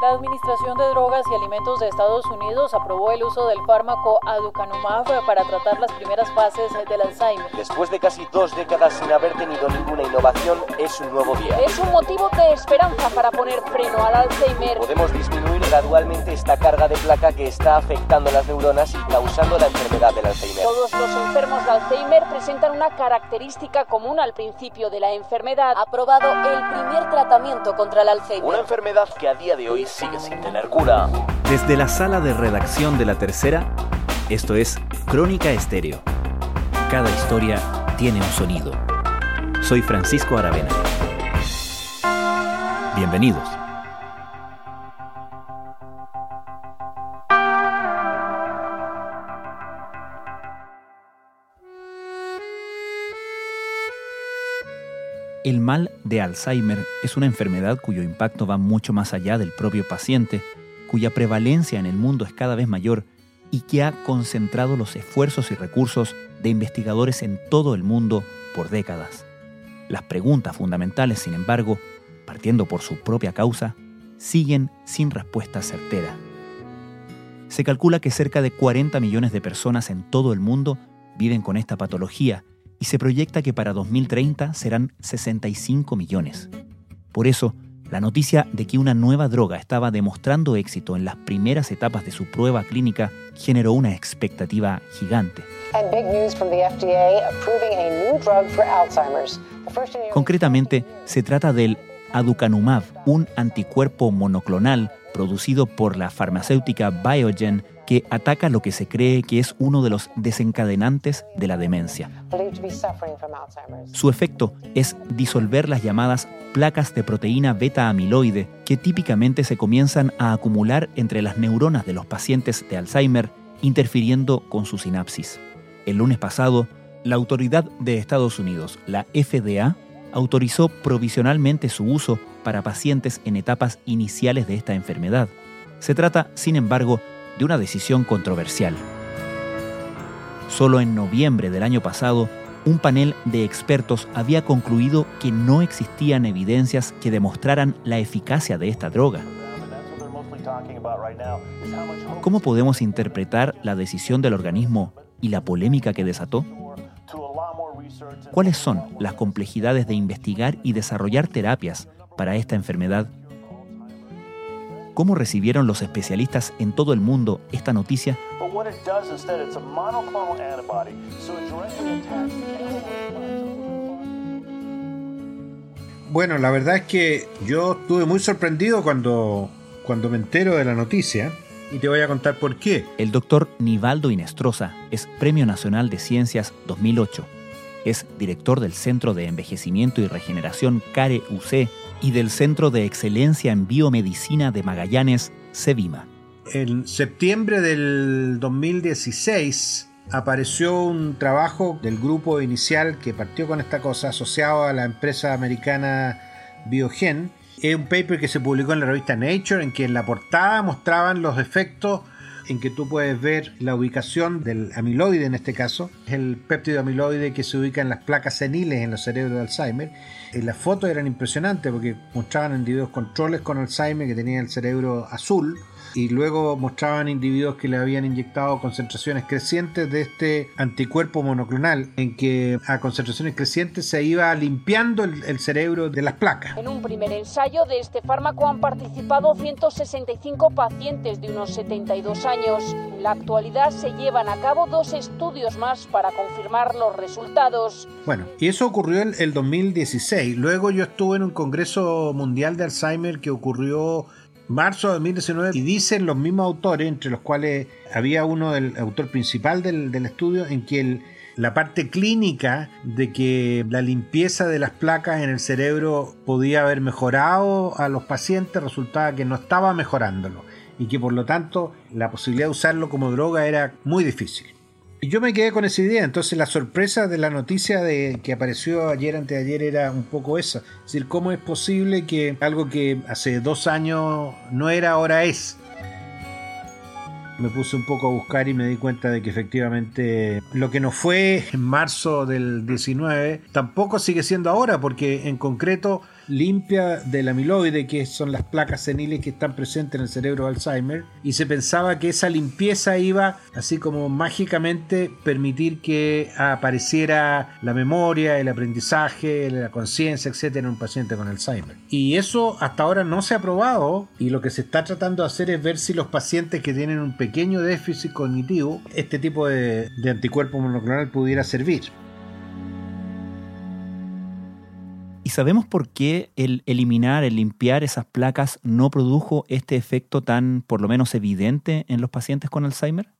La Administración de Drogas y Alimentos de Estados Unidos aprobó el uso del fármaco aducanumab para tratar las primeras fases del Alzheimer. Después de casi dos décadas sin haber tenido ninguna innovación, es un nuevo día. Es un motivo de esperanza para poner freno al Alzheimer. Podemos disminuir gradualmente esta carga de placa que está afectando las neuronas y causando la enfermedad del Alzheimer. Todos los enfermos de Alzheimer presentan una característica común al principio de la enfermedad. Aprobado el primer tratamiento contra el Alzheimer. Una enfermedad que a día de hoy sigue sin tener cura. Desde la sala de redacción de La Tercera, esto es Crónica Estéreo. Cada historia tiene un sonido. Soy Francisco Aravena. Bienvenidos. El mal de Alzheimer es una enfermedad cuyo impacto va mucho más allá del propio paciente, cuya prevalencia en el mundo es cada vez mayor y que ha concentrado los esfuerzos y recursos de investigadores en todo el mundo por décadas. Las preguntas fundamentales, sin embargo, partiendo por su propia causa, siguen sin respuesta certera. Se calcula que cerca de 40 millones de personas en todo el mundo viven con esta patología y se proyecta que para 2030 serán 65 millones. Por eso, la noticia de que una nueva droga estaba demostrando éxito en las primeras etapas de su prueba clínica generó una expectativa gigante. Concretamente, se trata del aducanumab, un anticuerpo monoclonal producido por la farmacéutica Biogen que ataca lo que se cree que es uno de los desencadenantes de la demencia. Su efecto es disolver las llamadas placas de proteína beta amiloide que típicamente se comienzan a acumular entre las neuronas de los pacientes de Alzheimer, interfiriendo con su sinapsis. El lunes pasado, la autoridad de Estados Unidos, la FDA, autorizó provisionalmente su uso para pacientes en etapas iniciales de esta enfermedad. Se trata, sin embargo, de una decisión controversial. Solo en noviembre del año pasado, un panel de expertos había concluido que no existían evidencias que demostraran la eficacia de esta droga. ¿Cómo podemos interpretar la decisión del organismo y la polémica que desató? ¿Cuáles son las complejidades de investigar y desarrollar terapias para esta enfermedad ¿Cómo recibieron los especialistas en todo el mundo esta noticia? Bueno, la verdad es que yo estuve muy sorprendido cuando, cuando me entero de la noticia y te voy a contar por qué. El doctor Nivaldo Inestrosa es Premio Nacional de Ciencias 2008. Es director del Centro de Envejecimiento y Regeneración CARE UC y del Centro de Excelencia en Biomedicina de Magallanes, CEVIMA. En septiembre del 2016 apareció un trabajo del grupo inicial que partió con esta cosa asociado a la empresa americana Biogen. Es un paper que se publicó en la revista Nature en que en la portada mostraban los efectos en que tú puedes ver la ubicación del amiloide en este caso, el péptido amiloide que se ubica en las placas seniles en los cerebros de Alzheimer. Y las fotos eran impresionantes porque mostraban individuos controles con Alzheimer que tenían el cerebro azul y luego mostraban individuos que le habían inyectado concentraciones crecientes de este anticuerpo monoclonal, en que a concentraciones crecientes se iba limpiando el, cerebro de las placas. En un primer ensayo de este fármaco han participado 165 pacientes de unos 72 años. En la actualidad se llevan a cabo dos estudios más para confirmar los resultados. Bueno, y eso ocurrió el, el 2016. Luego yo estuve en un Congreso Mundial de Alzheimer que ocurrió marzo de 2019 y dicen los mismos autores, entre los cuales había uno del autor principal del, estudio, en que la parte clínica de que la limpieza de las placas en el cerebro podía haber mejorado a los pacientes resultaba que no estaba mejorándolo y que por lo tanto la posibilidad de usarlo como droga era muy difícil. Y yo me quedé con esa idea, entonces la sorpresa de la noticia de que apareció ayer anteayer era un poco esa, es decir, cómo es posible que algo que hace dos años no era, ahora es. Me puse un poco a buscar y me di cuenta de que efectivamente lo que no fue en marzo del 19 tampoco sigue siendo ahora, porque en concreto limpia del amiloide, que son las placas seniles que están presentes en el cerebro de Alzheimer, y se pensaba que esa limpieza iba, así como mágicamente, permitir que apareciera la memoria, el aprendizaje, la conciencia, etcétera, en un paciente con Alzheimer. Y eso hasta ahora no se ha probado, y lo que se está tratando de hacer es ver si los pacientes que tienen un pequeño déficit cognitivo, este tipo de, de anticuerpo monoclonal pudiera servir. ¿Y sabemos por qué el eliminar, el limpiar esas placas no produjo este efecto tan, por lo menos, evidente en los pacientes con Alzheimer?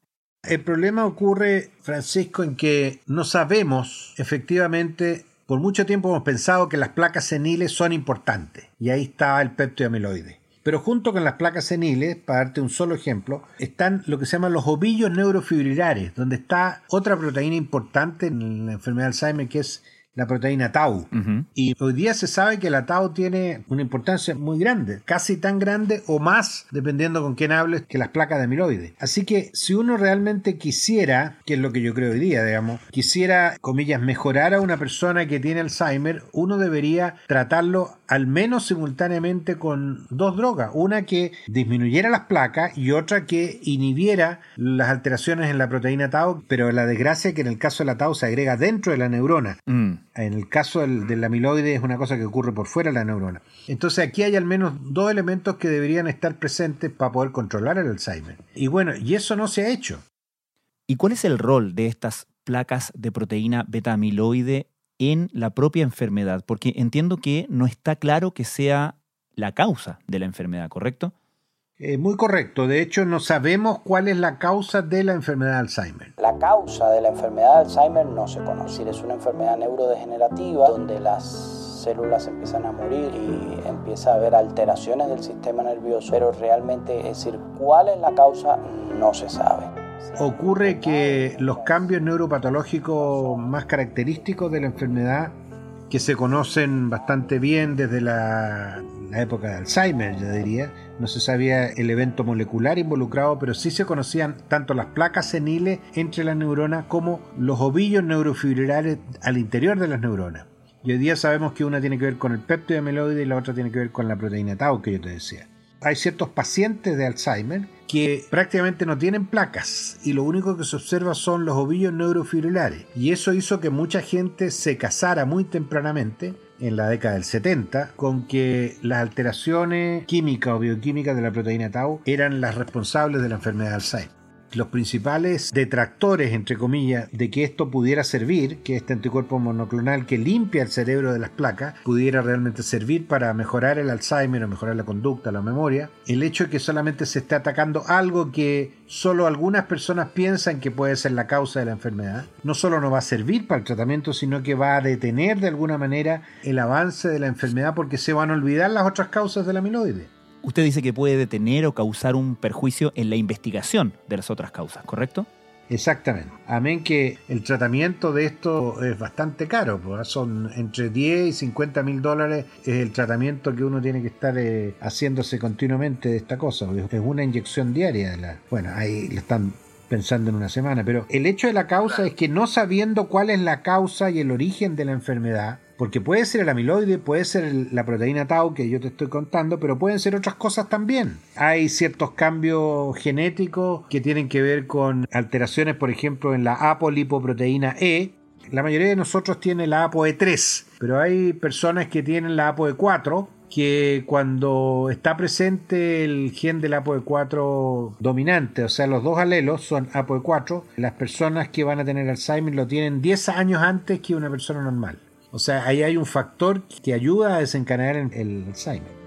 El problema ocurre, Francisco, en que no sabemos efectivamente por mucho tiempo hemos pensado que las placas seniles son importantes, y ahí está el peptidoamiloide. Pero junto con las placas seniles, para darte un solo ejemplo, están lo que se llaman los ovillos neurofibrilares, donde está otra proteína importante en la enfermedad de Alzheimer, que es la proteína tau. Y hoy día se sabe que la tau tiene una importancia muy grande, casi tan grande o más, dependiendo con quién hables, que las placas de amiloide. Así que si uno realmente quisiera, que es lo que yo creo hoy día, digamos, quisiera, comillas, mejorar a una persona que tiene Alzheimer, uno debería tratarlo al menos simultáneamente con dos drogas, una que disminuyera las placas y otra que inhibiera las alteraciones en la proteína tau, pero la desgracia es que en el caso de la tau se agrega dentro de la neurona. Mm. En el caso del, amiloide es una cosa que ocurre por fuera de la neurona. Entonces aquí hay al menos dos elementos que deberían estar presentes para poder controlar el Alzheimer. Y bueno, y eso no se ha hecho. ¿Y cuál es el rol de estas placas de proteína beta-amiloide en la propia enfermedad? Porque entiendo que no está claro que sea la causa de la enfermedad, ¿correcto? Eh, muy correcto. De hecho, no sabemos cuál es la causa de la enfermedad de Alzheimer. La causa de la enfermedad de Alzheimer no se conoce. Es una enfermedad neurodegenerativa donde las células empiezan a morir y empieza a haber alteraciones del sistema nervioso, pero realmente, es decir, cuál es la causa no se sabe. Ocurre que los cambios neuropatológicos más característicos de la enfermedad, que se conocen bastante bien desde la, época de Alzheimer, yo diría, no se sabía el evento molecular involucrado, pero sí se conocían tanto las placas seniles entre las neuronas como los ovillos neurofibrilares al interior de las neuronas. Y hoy día sabemos que una tiene que ver con el péptido amiloide y la otra tiene que ver con la proteína tau que yo te decía. Hay ciertos pacientes de Alzheimer que prácticamente no tienen placas y lo único que se observa son los ovillos neurofibrilares. Y eso hizo que mucha gente se casara muy tempranamente en la década del 70 con que las alteraciones químicas o bioquímicas de la proteína tau eran las responsables de la enfermedad de Alzheimer los principales detractores, entre comillas, de que esto pudiera servir, que este anticuerpo monoclonal que limpia el cerebro de las placas, pudiera realmente servir para mejorar el Alzheimer o mejorar la conducta, la memoria, el hecho de que solamente se esté atacando algo que solo algunas personas piensan que puede ser la causa de la enfermedad, no solo no va a servir para el tratamiento, sino que va a detener de alguna manera el avance de la enfermedad porque se van a olvidar las otras causas del amiloide usted dice que puede detener o causar un perjuicio en la investigación de las otras causas, ¿correcto? Exactamente. Amén que el tratamiento de esto es bastante caro, pues, son entre 10 y 50 mil dólares es el tratamiento que uno tiene que estar eh, haciéndose continuamente de esta cosa. Es una inyección diaria. De la, bueno, ahí le están pensando en una semana, pero el hecho de la causa es que no sabiendo cuál es la causa y el origen de la enfermedad, porque puede ser el amiloide, puede ser la proteína tau que yo te estoy contando, pero pueden ser otras cosas también. Hay ciertos cambios genéticos que tienen que ver con alteraciones, por ejemplo, en la apolipoproteína E. La mayoría de nosotros tiene la ApoE3, pero hay personas que tienen la ApoE4 que cuando está presente el gen del ApoE4 dominante, o sea, los dos alelos son ApoE4, las personas que van a tener Alzheimer lo tienen 10 años antes que una persona normal. O sea, ahí hay un factor que ayuda a desencadenar el Alzheimer.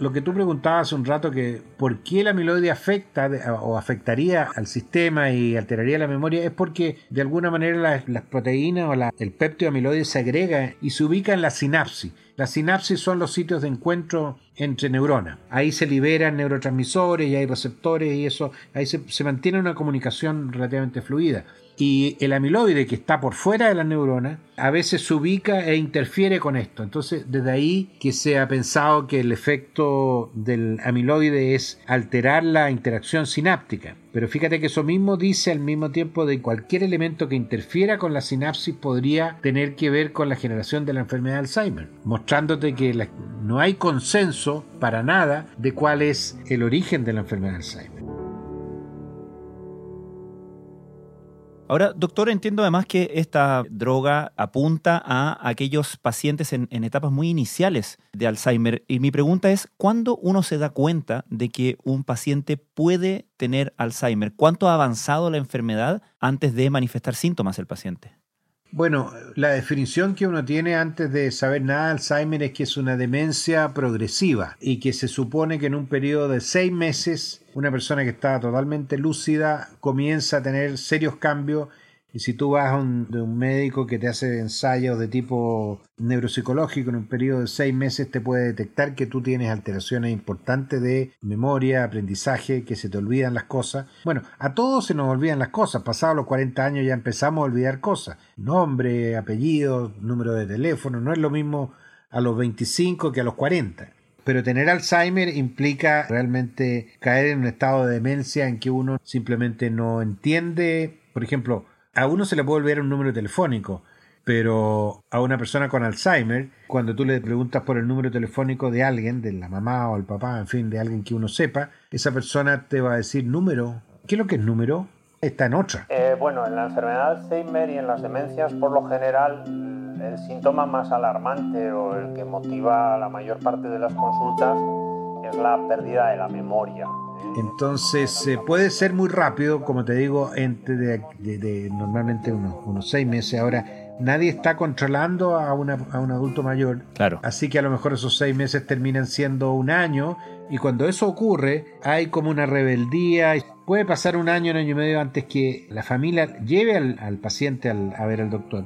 Lo que tú preguntabas hace un rato que por qué la amiloide afecta o afectaría al sistema y alteraría la memoria es porque de alguna manera las, proteínas o el péptido amiloide se agrega y se ubica en la sinapsis. Las sinapsis son los sitios de encuentro entre neuronas. Ahí se liberan neurotransmisores y hay receptores y eso, ahí se mantiene una comunicación relativamente fluida. Y el amiloide que está por fuera de la neurona a veces se ubica e interfiere con esto. Entonces, desde ahí que se ha pensado que el efecto del amiloide es alterar la interacción sináptica. Pero fíjate que eso mismo dice al mismo tiempo de cualquier elemento que interfiera con la sinapsis podría tener que ver con la generación de la enfermedad de Alzheimer, mostrándote que no hay consenso para nada de cuál es el origen de la enfermedad de Alzheimer. Ahora, doctor, entiendo además que esta droga apunta a aquellos pacientes en, etapas muy iniciales de Alzheimer. Y mi pregunta es, ¿cuándo uno se da cuenta de que un paciente puede tener Alzheimer? ¿Cuánto ha avanzado la enfermedad antes de manifestar síntomas el paciente? Bueno, la definición que uno tiene antes de saber nada de Alzheimer es que es una demencia progresiva y que se supone que en un periodo de seis meses una persona que está totalmente lúcida comienza a tener serios cambios y si tú vas a un, de un médico que te hace ensayos de tipo neuropsicológico en un periodo de seis meses te puede detectar que tú tienes alteraciones importantes de memoria, aprendizaje, que se te olvidan las cosas. Bueno, a todos se nos olvidan las cosas. Pasados los 40 años ya empezamos a olvidar cosas. Nombre, apellido, número de teléfono. No es lo mismo a los 25 que a los 40. Pero tener Alzheimer implica realmente caer en un estado de demencia en que uno simplemente no entiende. Por ejemplo, a uno se le puede olvidar un número telefónico, pero a una persona con Alzheimer, cuando tú le preguntas por el número telefónico de alguien, de la mamá o el papá, en fin, de alguien que uno sepa, esa persona te va a decir número. ¿Qué es lo que es número? Está en otra. Eh, bueno, en la enfermedad de Alzheimer y en las demencias, por lo general, el síntoma más alarmante o el que motiva la mayor parte de las consultas es la pérdida de la memoria. Entonces puede ser muy rápido, como te digo, entre de, normalmente unos, unos, seis meses. Ahora, nadie está controlando a, una, a, un adulto mayor. Claro. Así que a lo mejor esos seis meses terminan siendo un año. Y cuando eso ocurre, hay como una rebeldía. Puede pasar un año, un año y medio antes que la familia lleve al, al paciente a ver al doctor.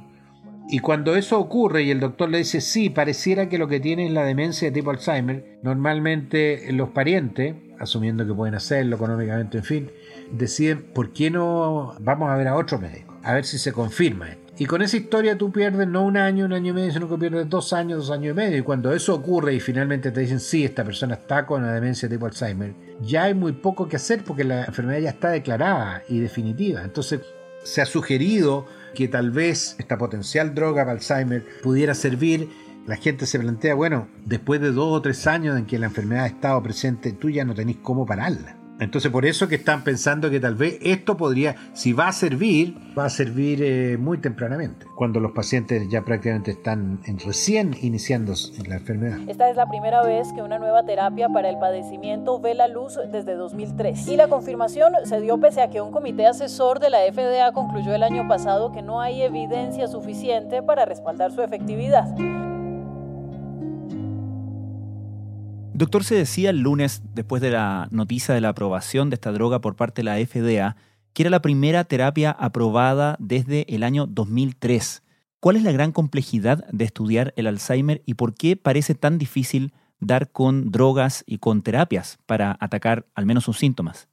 Y cuando eso ocurre y el doctor le dice, sí, pareciera que lo que tiene es la demencia de tipo Alzheimer, normalmente los parientes, asumiendo que pueden hacerlo económicamente, en fin, deciden, ¿por qué no vamos a ver a otro médico? A ver si se confirma esto. Y con esa historia tú pierdes no un año, un año y medio, sino que pierdes dos años, dos años y medio. Y cuando eso ocurre y finalmente te dicen, sí, esta persona está con la demencia tipo Alzheimer, ya hay muy poco que hacer porque la enfermedad ya está declarada y definitiva. Entonces se ha sugerido que tal vez esta potencial droga para Alzheimer pudiera servir, la gente se plantea, bueno, después de dos o tres años en que la enfermedad ha estado presente, tú ya no tenés cómo pararla. Entonces por eso que están pensando que tal vez esto podría, si va a servir, va a servir eh, muy tempranamente, cuando los pacientes ya prácticamente están en, recién iniciando la enfermedad. Esta es la primera vez que una nueva terapia para el padecimiento ve la luz desde 2003. Y la confirmación se dio pese a que un comité asesor de la FDA concluyó el año pasado que no hay evidencia suficiente para respaldar su efectividad. Doctor, se decía el lunes, después de la noticia de la aprobación de esta droga por parte de la FDA, que era la primera terapia aprobada desde el año 2003. ¿Cuál es la gran complejidad de estudiar el Alzheimer y por qué parece tan difícil dar con drogas y con terapias para atacar al menos sus síntomas?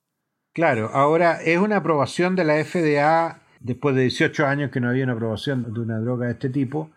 Claro, ahora es una aprobación de la FDA después de 18 años que no había una aprobación de una droga de este tipo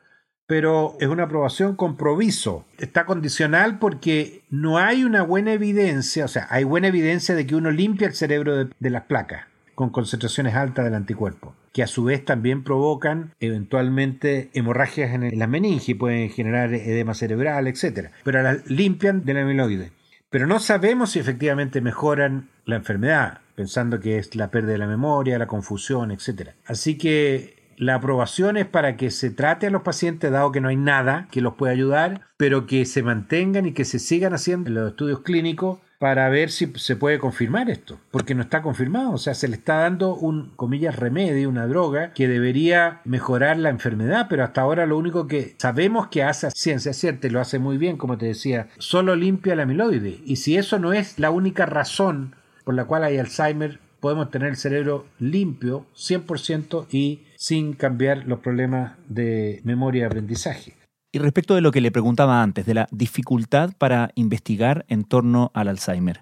pero es una aprobación con proviso. Está condicional porque no hay una buena evidencia, o sea, hay buena evidencia de que uno limpia el cerebro de, las placas con concentraciones altas del anticuerpo, que a su vez también provocan eventualmente hemorragias en la meninge, pueden generar edema cerebral, etc. Pero las limpian del amiloide. Pero no sabemos si efectivamente mejoran la enfermedad, pensando que es la pérdida de la memoria, la confusión, etc. Así que la aprobación es para que se trate a los pacientes, dado que no hay nada que los pueda ayudar, pero que se mantengan y que se sigan haciendo los estudios clínicos para ver si se puede confirmar esto, porque no está confirmado, o sea, se le está dando un, comillas, remedio, una droga que debería mejorar la enfermedad, pero hasta ahora lo único que sabemos que hace ciencia cierta y lo hace muy bien, como te decía, solo limpia la amiloide, y si eso no es la única razón por la cual hay Alzheimer, podemos tener el cerebro limpio 100% y sin cambiar los problemas de memoria y aprendizaje. Y respecto de lo que le preguntaba antes, de la dificultad para investigar en torno al Alzheimer.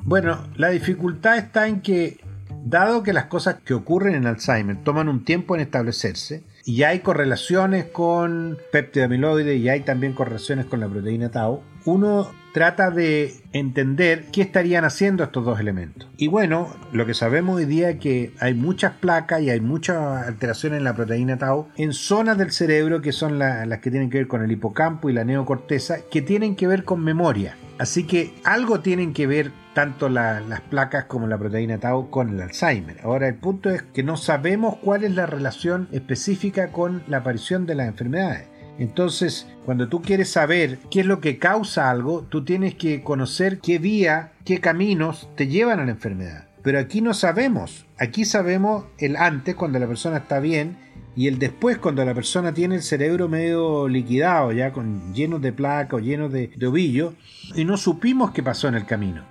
Bueno, la dificultad está en que, dado que las cosas que ocurren en Alzheimer toman un tiempo en establecerse, y hay correlaciones con péptido amiloide y hay también correlaciones con la proteína tau, uno trata de entender qué estarían haciendo estos dos elementos. Y bueno, lo que sabemos hoy día es que hay muchas placas y hay muchas alteraciones en la proteína tau en zonas del cerebro que son las que tienen que ver con el hipocampo y la neocorteza, que tienen que ver con memoria. Así que algo tienen que ver tanto las placas como la proteína tau con el Alzheimer. Ahora el punto es que no sabemos cuál es la relación específica con la aparición de las enfermedades. Entonces, cuando tú quieres saber qué es lo que causa algo, tú tienes que conocer qué vía, qué caminos te llevan a la enfermedad. Pero aquí no sabemos. Aquí sabemos el antes, cuando la persona está bien, y el después, cuando la persona tiene el cerebro medio liquidado, ya con lleno de placa o lleno de, de ovillo, y no supimos qué pasó en el camino.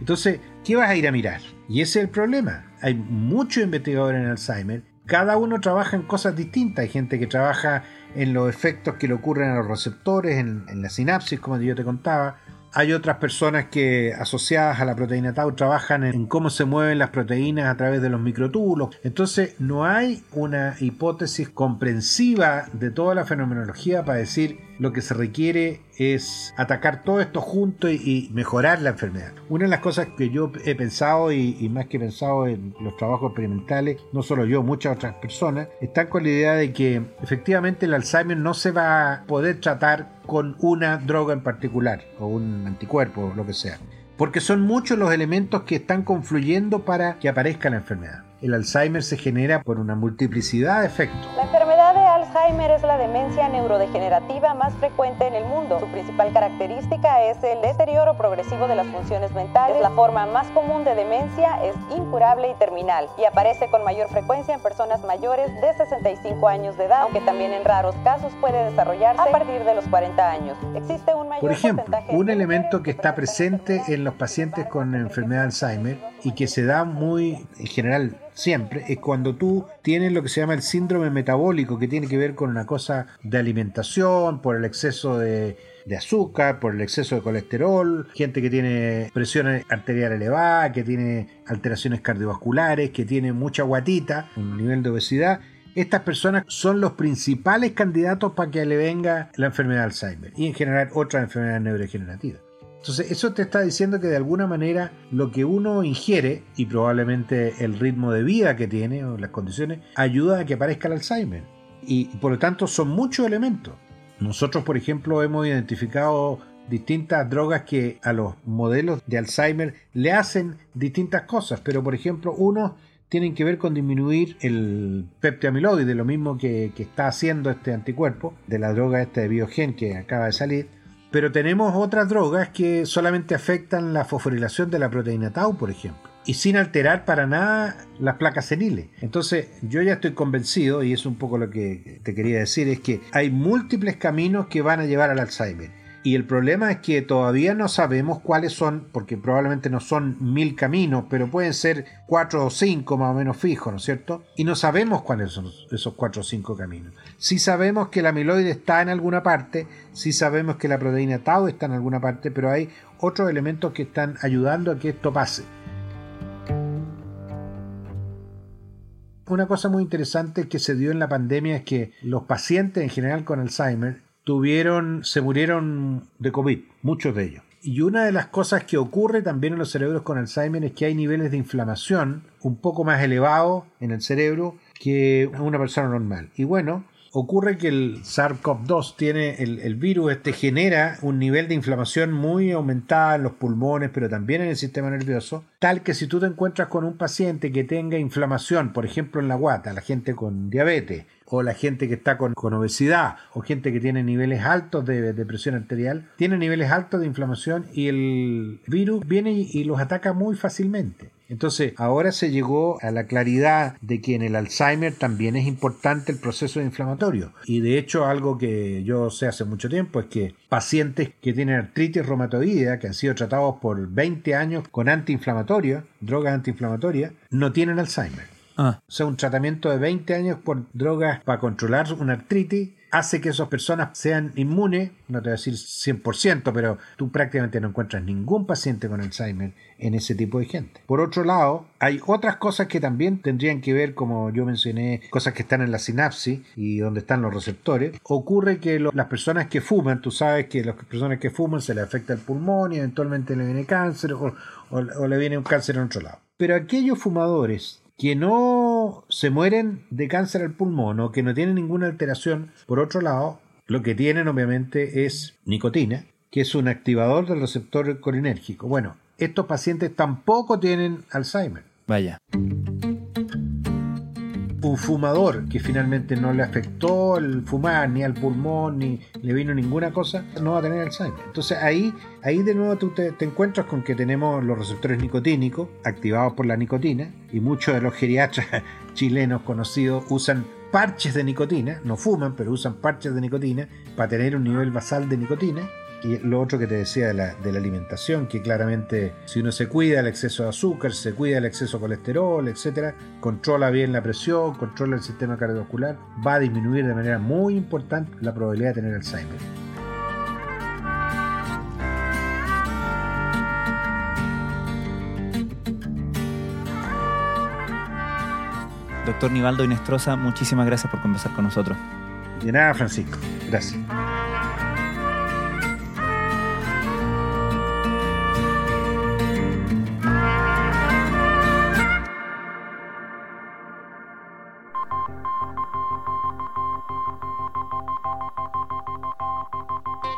Entonces, ¿qué vas a ir a mirar? Y ese es el problema. Hay muchos investigadores en Alzheimer. Cada uno trabaja en cosas distintas. Hay gente que trabaja en los efectos que le ocurren a los receptores, en, en la sinapsis, como yo te contaba. Hay otras personas que asociadas a la proteína tau trabajan en cómo se mueven las proteínas a través de los microtúbulos. Entonces no hay una hipótesis comprensiva de toda la fenomenología para decir lo que se requiere es atacar todo esto junto y, mejorar la enfermedad. Una de las cosas que yo he pensado y, más que pensado en los trabajos experimentales, no solo yo, muchas otras personas, están con la idea de que efectivamente el Alzheimer no se va a poder tratar con una droga en particular o un anticuerpo o lo que sea. Porque son muchos los elementos que están confluyendo para que aparezca la enfermedad. El Alzheimer se genera por una multiplicidad de efectos. Alzheimer es la demencia neurodegenerativa más frecuente en el mundo. Su principal característica es el deterioro progresivo de las funciones mentales. La forma más común de demencia es incurable y terminal y aparece con mayor frecuencia en personas mayores de 65 años de edad, aunque también en raros casos puede desarrollarse a partir de los 40 años. Existe un mayor Por ejemplo, un elemento que está presente en los pacientes con enfermedad de Alzheimer y que se da muy en general siempre es cuando tú tienes lo que se llama el síndrome metabólico, que tiene que ver con una cosa de alimentación, por el exceso de, azúcar, por el exceso de colesterol, gente que tiene presión arterial elevada, que tiene alteraciones cardiovasculares, que tiene mucha guatita, un nivel de obesidad. Estas personas son los principales candidatos para que le venga la enfermedad de Alzheimer y en general otras enfermedades neurodegenerativas. Entonces, eso te está diciendo que de alguna manera lo que uno ingiere y probablemente el ritmo de vida que tiene o las condiciones ayuda a que aparezca el Alzheimer. Y por lo tanto son muchos elementos. Nosotros, por ejemplo, hemos identificado distintas drogas que a los modelos de Alzheimer le hacen distintas cosas, pero por ejemplo, unos tienen que ver con disminuir el peptiamiloide, lo mismo que, que está haciendo este anticuerpo de la droga esta de Biogen que acaba de salir pero tenemos otras drogas que solamente afectan la fosforilación de la proteína tau, por ejemplo, y sin alterar para nada las placas seniles. Entonces, yo ya estoy convencido, y es un poco lo que te quería decir, es que hay múltiples caminos que van a llevar al Alzheimer. Y el problema es que todavía no sabemos cuáles son, porque probablemente no son mil caminos, pero pueden ser cuatro o cinco más o menos fijos, ¿no es cierto? Y no sabemos cuáles son esos cuatro o cinco caminos. Sí sabemos que la amiloide está en alguna parte, sí sabemos que la proteína tau está en alguna parte, pero hay otros elementos que están ayudando a que esto pase. Una cosa muy interesante que se dio en la pandemia es que los pacientes en general con Alzheimer tuvieron, se murieron de COVID, muchos de ellos. Y una de las cosas que ocurre también en los cerebros con Alzheimer es que hay niveles de inflamación un poco más elevados en el cerebro que una persona normal. Y bueno, ocurre que el SARS-CoV-2 tiene el, virus, este genera un nivel de inflamación muy aumentada en los pulmones, pero también en el sistema nervioso, tal que si tú te encuentras con un paciente que tenga inflamación, por ejemplo en la guata, la gente con diabetes, o la gente que está con, obesidad, o gente que tiene niveles altos de, presión arterial, tiene niveles altos de inflamación y el virus viene y los ataca muy fácilmente. Entonces, ahora se llegó a la claridad de que en el Alzheimer también es importante el proceso inflamatorio. Y de hecho, algo que yo sé hace mucho tiempo es que pacientes que tienen artritis reumatoidea, que han sido tratados por 20 años con antiinflamatorios, drogas antiinflamatorias, no tienen Alzheimer. Ah. O sea, un tratamiento de 20 años por drogas para controlar una artritis hace que esas personas sean inmunes, no te voy a decir 100%, pero tú prácticamente no encuentras ningún paciente con Alzheimer en ese tipo de gente. Por otro lado, hay otras cosas que también tendrían que ver, como yo mencioné, cosas que están en la sinapsis y donde están los receptores. Ocurre que las personas que fuman, tú sabes que las personas que fuman se les afecta el pulmón y eventualmente le viene cáncer o, o le viene un cáncer en otro lado. Pero aquellos fumadores que no se mueren de cáncer al pulmón o que no tienen ninguna alteración, por otro lado, lo que tienen obviamente es nicotina, que es un activador del receptor colinérgico. Bueno, estos pacientes tampoco tienen Alzheimer. Vaya fumador que finalmente no le afectó el fumar ni al pulmón ni le vino ninguna cosa, no va a tener Alzheimer. Entonces ahí, ahí de nuevo tú te, encuentras con que tenemos los receptores nicotínicos activados por la nicotina y muchos de los geriatras chilenos conocidos usan parches de nicotina, no fuman, pero usan parches de nicotina para tener un nivel basal de nicotina y lo otro que te decía de la, de la, alimentación, que claramente si uno se cuida el exceso de azúcar, se cuida el exceso de colesterol, etcétera, controla bien la presión, controla el sistema cardiovascular, va a disminuir de manera muy importante la probabilidad de tener Alzheimer. Doctor Nivaldo Inestrosa, muchísimas gracias por conversar con nosotros. De nada, Francisco. Gracias.